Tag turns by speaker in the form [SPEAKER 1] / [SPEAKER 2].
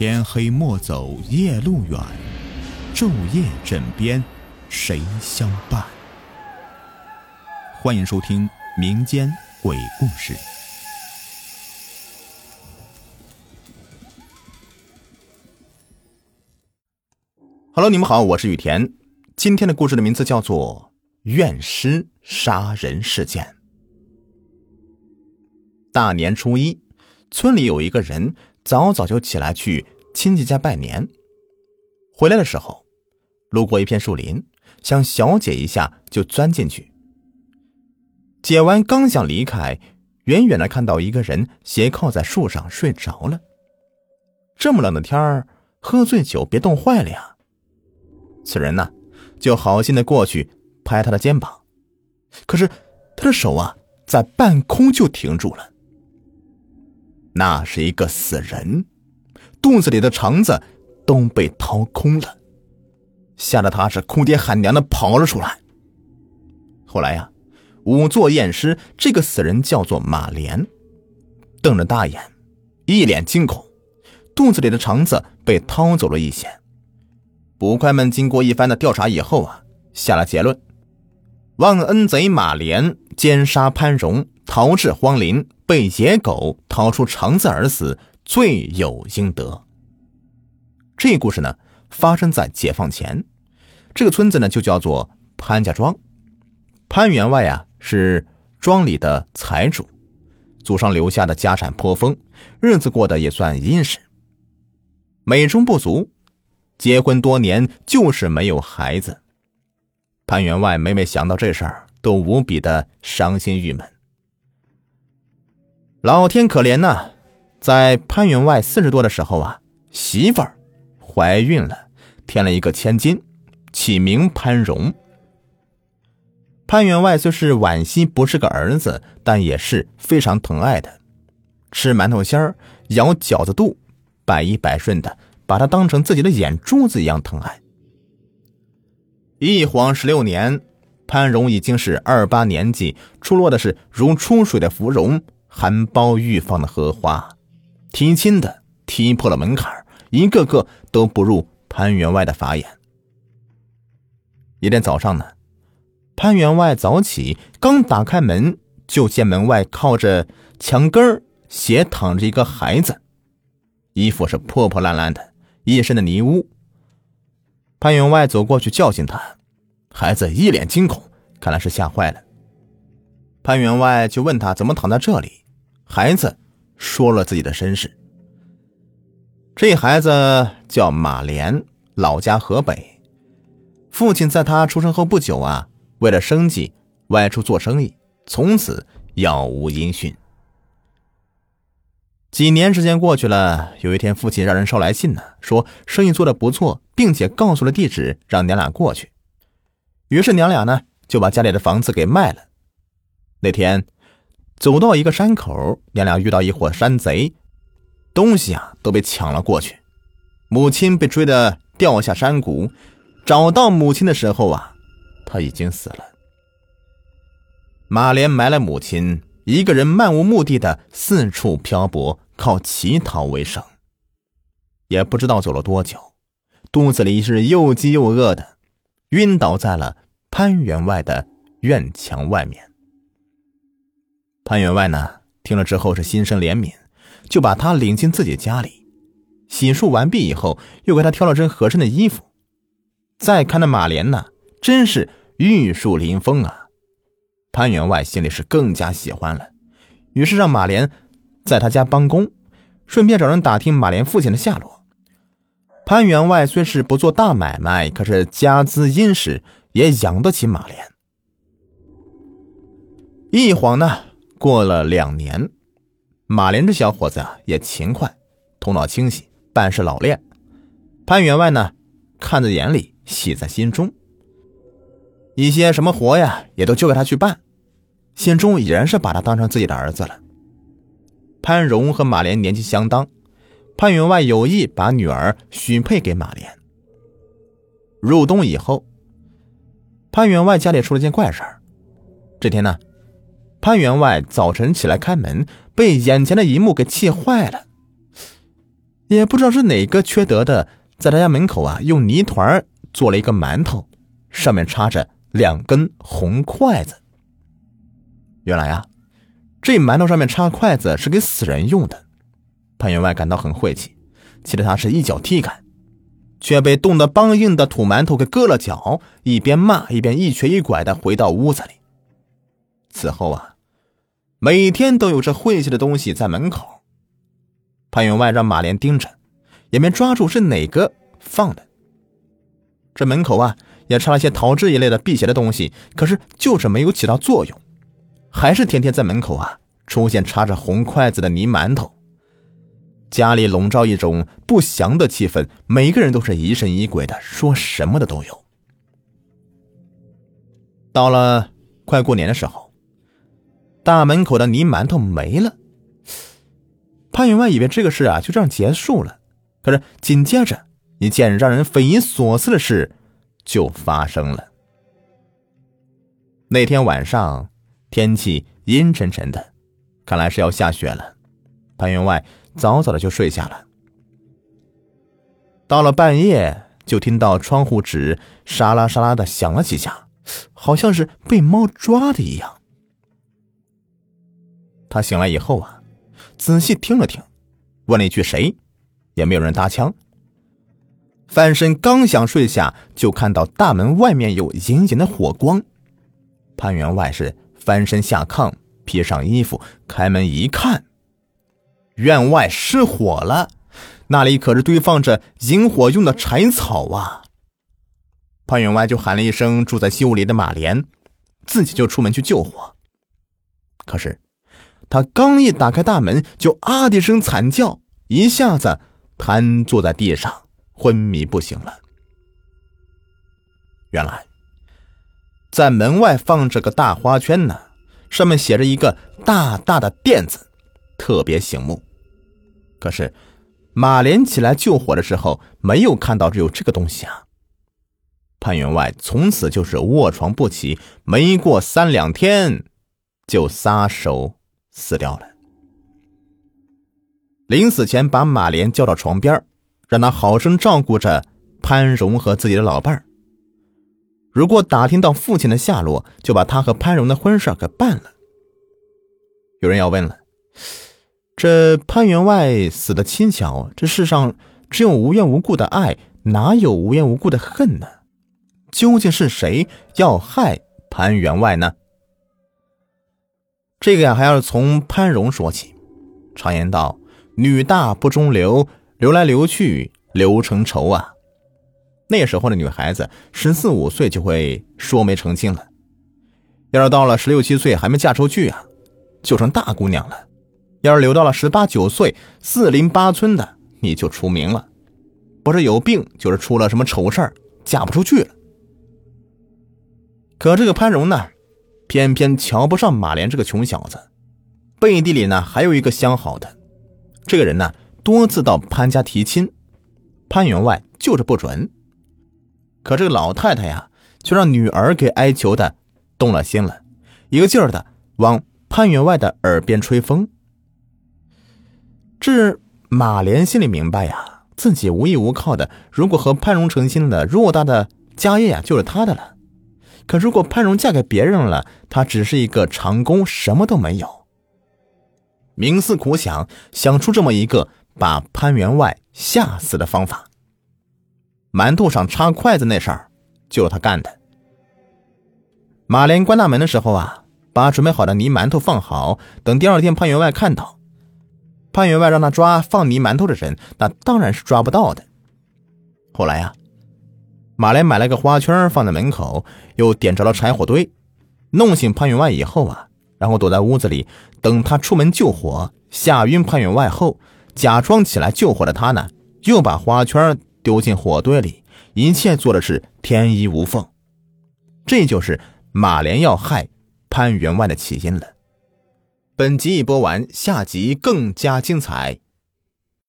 [SPEAKER 1] 天黑莫走夜路远，昼夜枕边谁相伴？欢迎收听民间鬼故事。Hello，你们好，我是雨田。今天的故事的名字叫做《怨尸杀人事件》。大年初一，村里有一个人。早早就起来去亲戚家拜年，回来的时候，路过一片树林，想小解一下，就钻进去。解完刚想离开，远远的看到一个人斜靠在树上睡着了。这么冷的天儿，喝醉酒别冻坏了呀！此人呢，就好心的过去拍他的肩膀，可是他的手啊，在半空就停住了。那是一个死人，肚子里的肠子都被掏空了，吓得他是哭爹喊娘的跑了出来。后来呀，仵作验尸，这个死人叫做马莲，瞪着大眼，一脸惊恐，肚子里的肠子被掏走了一些。捕快们经过一番的调查以后啊，下了结论：忘恩贼马莲奸杀潘荣，逃至荒林。被野狗掏出肠子而死，罪有应得。这故事呢，发生在解放前。这个村子呢，就叫做潘家庄。潘员外啊，是庄里的财主，祖上留下的家产颇丰，日子过得也算殷实。美中不足，结婚多年就是没有孩子。潘员外每每想到这事儿，都无比的伤心郁闷。老天可怜呐，在潘员外四十多的时候啊，媳妇儿怀孕了，添了一个千金，起名潘荣。潘员外虽是惋惜不是个儿子，但也是非常疼爱的，吃馒头心儿，咬饺子肚，百依百顺的，把他当成自己的眼珠子一样疼爱。一晃十六年，潘荣已经是二八年纪，出落的是如出水的芙蓉。含苞欲放的荷花，提亲的踢破了门槛，一个个都不入潘员外的法眼。一天早上呢，潘员外早起，刚打开门，就见门外靠着墙根斜躺着一个孩子，衣服是破破烂烂的，一身的泥污。潘员外走过去教训他，孩子一脸惊恐，看来是吓坏了。潘员外就问他怎么躺在这里。孩子说了自己的身世。这孩子叫马莲，老家河北。父亲在他出生后不久啊，为了生计外出做生意，从此杳无音讯。几年时间过去了，有一天父亲让人捎来信呢，说生意做的不错，并且告诉了地址，让娘俩过去。于是娘俩呢就把家里的房子给卖了。那天。走到一个山口，娘俩遇到一伙山贼，东西啊都被抢了过去。母亲被追得掉下山谷，找到母亲的时候啊，她已经死了。马莲埋了母亲，一个人漫无目的的四处漂泊，靠乞讨为生。也不知道走了多久，肚子里是又饥又饿的，晕倒在了潘员外的院墙外面。潘员外呢，听了之后是心生怜悯，就把他领进自己家里，洗漱完毕以后，又给他挑了身合身的衣服。再看那马莲呢，真是玉树临风啊！潘员外心里是更加喜欢了，于是让马莲在他家帮工，顺便找人打听马莲父亲的下落。潘员外虽是不做大买卖，可是家资殷实，也养得起马莲。一晃呢。过了两年，马连这小伙子啊也勤快，头脑清晰，办事老练。潘员外呢看在眼里，喜在心中。一些什么活呀，也都交给他去办，心中已然是把他当成自己的儿子了。潘荣和马连年纪相当，潘员外有意把女儿许配给马莲。入冬以后，潘员外家里出了件怪事儿。这天呢。潘员外早晨起来开门，被眼前的一幕给气坏了。也不知道是哪个缺德的，在他家门口啊，用泥团做了一个馒头，上面插着两根红筷子。原来啊，这馒头上面插筷子是给死人用的。潘员外感到很晦气，气得他是一脚踢开，却被冻得梆硬的土馒头给割了脚，一边骂一边一瘸一拐的回到屋子里。此后啊，每天都有这晦气的东西在门口。潘员外让马莲盯着，也没抓住是哪个放的。这门口啊，也插了些桃枝一类的辟邪的东西，可是就是没有起到作用，还是天天在门口啊出现插着红筷子的泥馒头。家里笼罩一种不祥的气氛，每个人都是疑神疑鬼的，说什么的都有。到了快过年的时候，大门口的泥馒头没了。潘员外以为这个事啊就这样结束了，可是紧接着一件让人匪夷所思的事就发生了。那天晚上天气阴沉沉的，看来是要下雪了。潘员外早早的就睡下了。到了半夜，就听到窗户纸沙拉沙拉的响了几下，好像是被猫抓的一样。他醒来以后啊。仔细听了听，问了一句：“谁？”也没有人搭腔。翻身刚想睡下，就看到大门外面有隐隐的火光。潘员外是翻身下炕，披上衣服，开门一看，院外失火了，那里可是堆放着引火用的柴草啊！潘员外就喊了一声住在西屋里的马莲，自己就出门去救火。可是。他刚一打开大门，就啊的一声惨叫，一下子瘫坐在地上，昏迷不醒了。原来，在门外放着个大花圈呢，上面写着一个大大的“店”字，特别醒目。可是，马莲起来救火的时候，没有看到只有这个东西啊。潘员外从此就是卧床不起，没过三两天，就撒手。死掉了。临死前，把马莲叫到床边，让他好生照顾着潘荣和自己的老伴儿。如果打听到父亲的下落，就把他和潘荣的婚事给办了。有人要问了：这潘员外死的轻巧，这世上只有无缘无故的爱，哪有无缘无故的恨呢？究竟是谁要害潘员外呢？这个呀，还要从潘荣说起。常言道：“女大不中留，留来留去留成仇啊。”那时候的女孩子十四五岁就会说媒成亲了，要是到了十六七岁还没嫁出去啊，就成大姑娘了；要是留到了十八九岁，四邻八村的你就出名了，不是有病就是出了什么丑事儿，嫁不出去了。可这个潘荣呢？偏偏瞧不上马莲这个穷小子，背地里呢还有一个相好的，这个人呢多次到潘家提亲，潘员外就是不准。可这个老太太呀，却让女儿给哀求的动了心了，一个劲儿的往潘员外的耳边吹风。这马莲心里明白呀，自己无依无靠的，如果和潘荣成亲了，偌大的家业呀就是他的了。可如果潘荣嫁给别人了，他只是一个长工，什么都没有。冥思苦想，想出这么一个把潘员外吓死的方法。馒头上插筷子那事儿，就是他干的。马莲关大门的时候啊，把准备好的泥馒头放好，等第二天潘员外看到，潘员外让他抓放泥馒头的人，那当然是抓不到的。后来呀。马莲买了个花圈放在门口，又点着了柴火堆，弄醒潘员外以后啊，然后躲在屋子里等他出门救火，吓晕潘员外后，假装起来救火的他呢，又把花圈丢进火堆里，一切做的是天衣无缝。这就是马莲要害潘员外的起因了。本集已播完，下集更加精彩。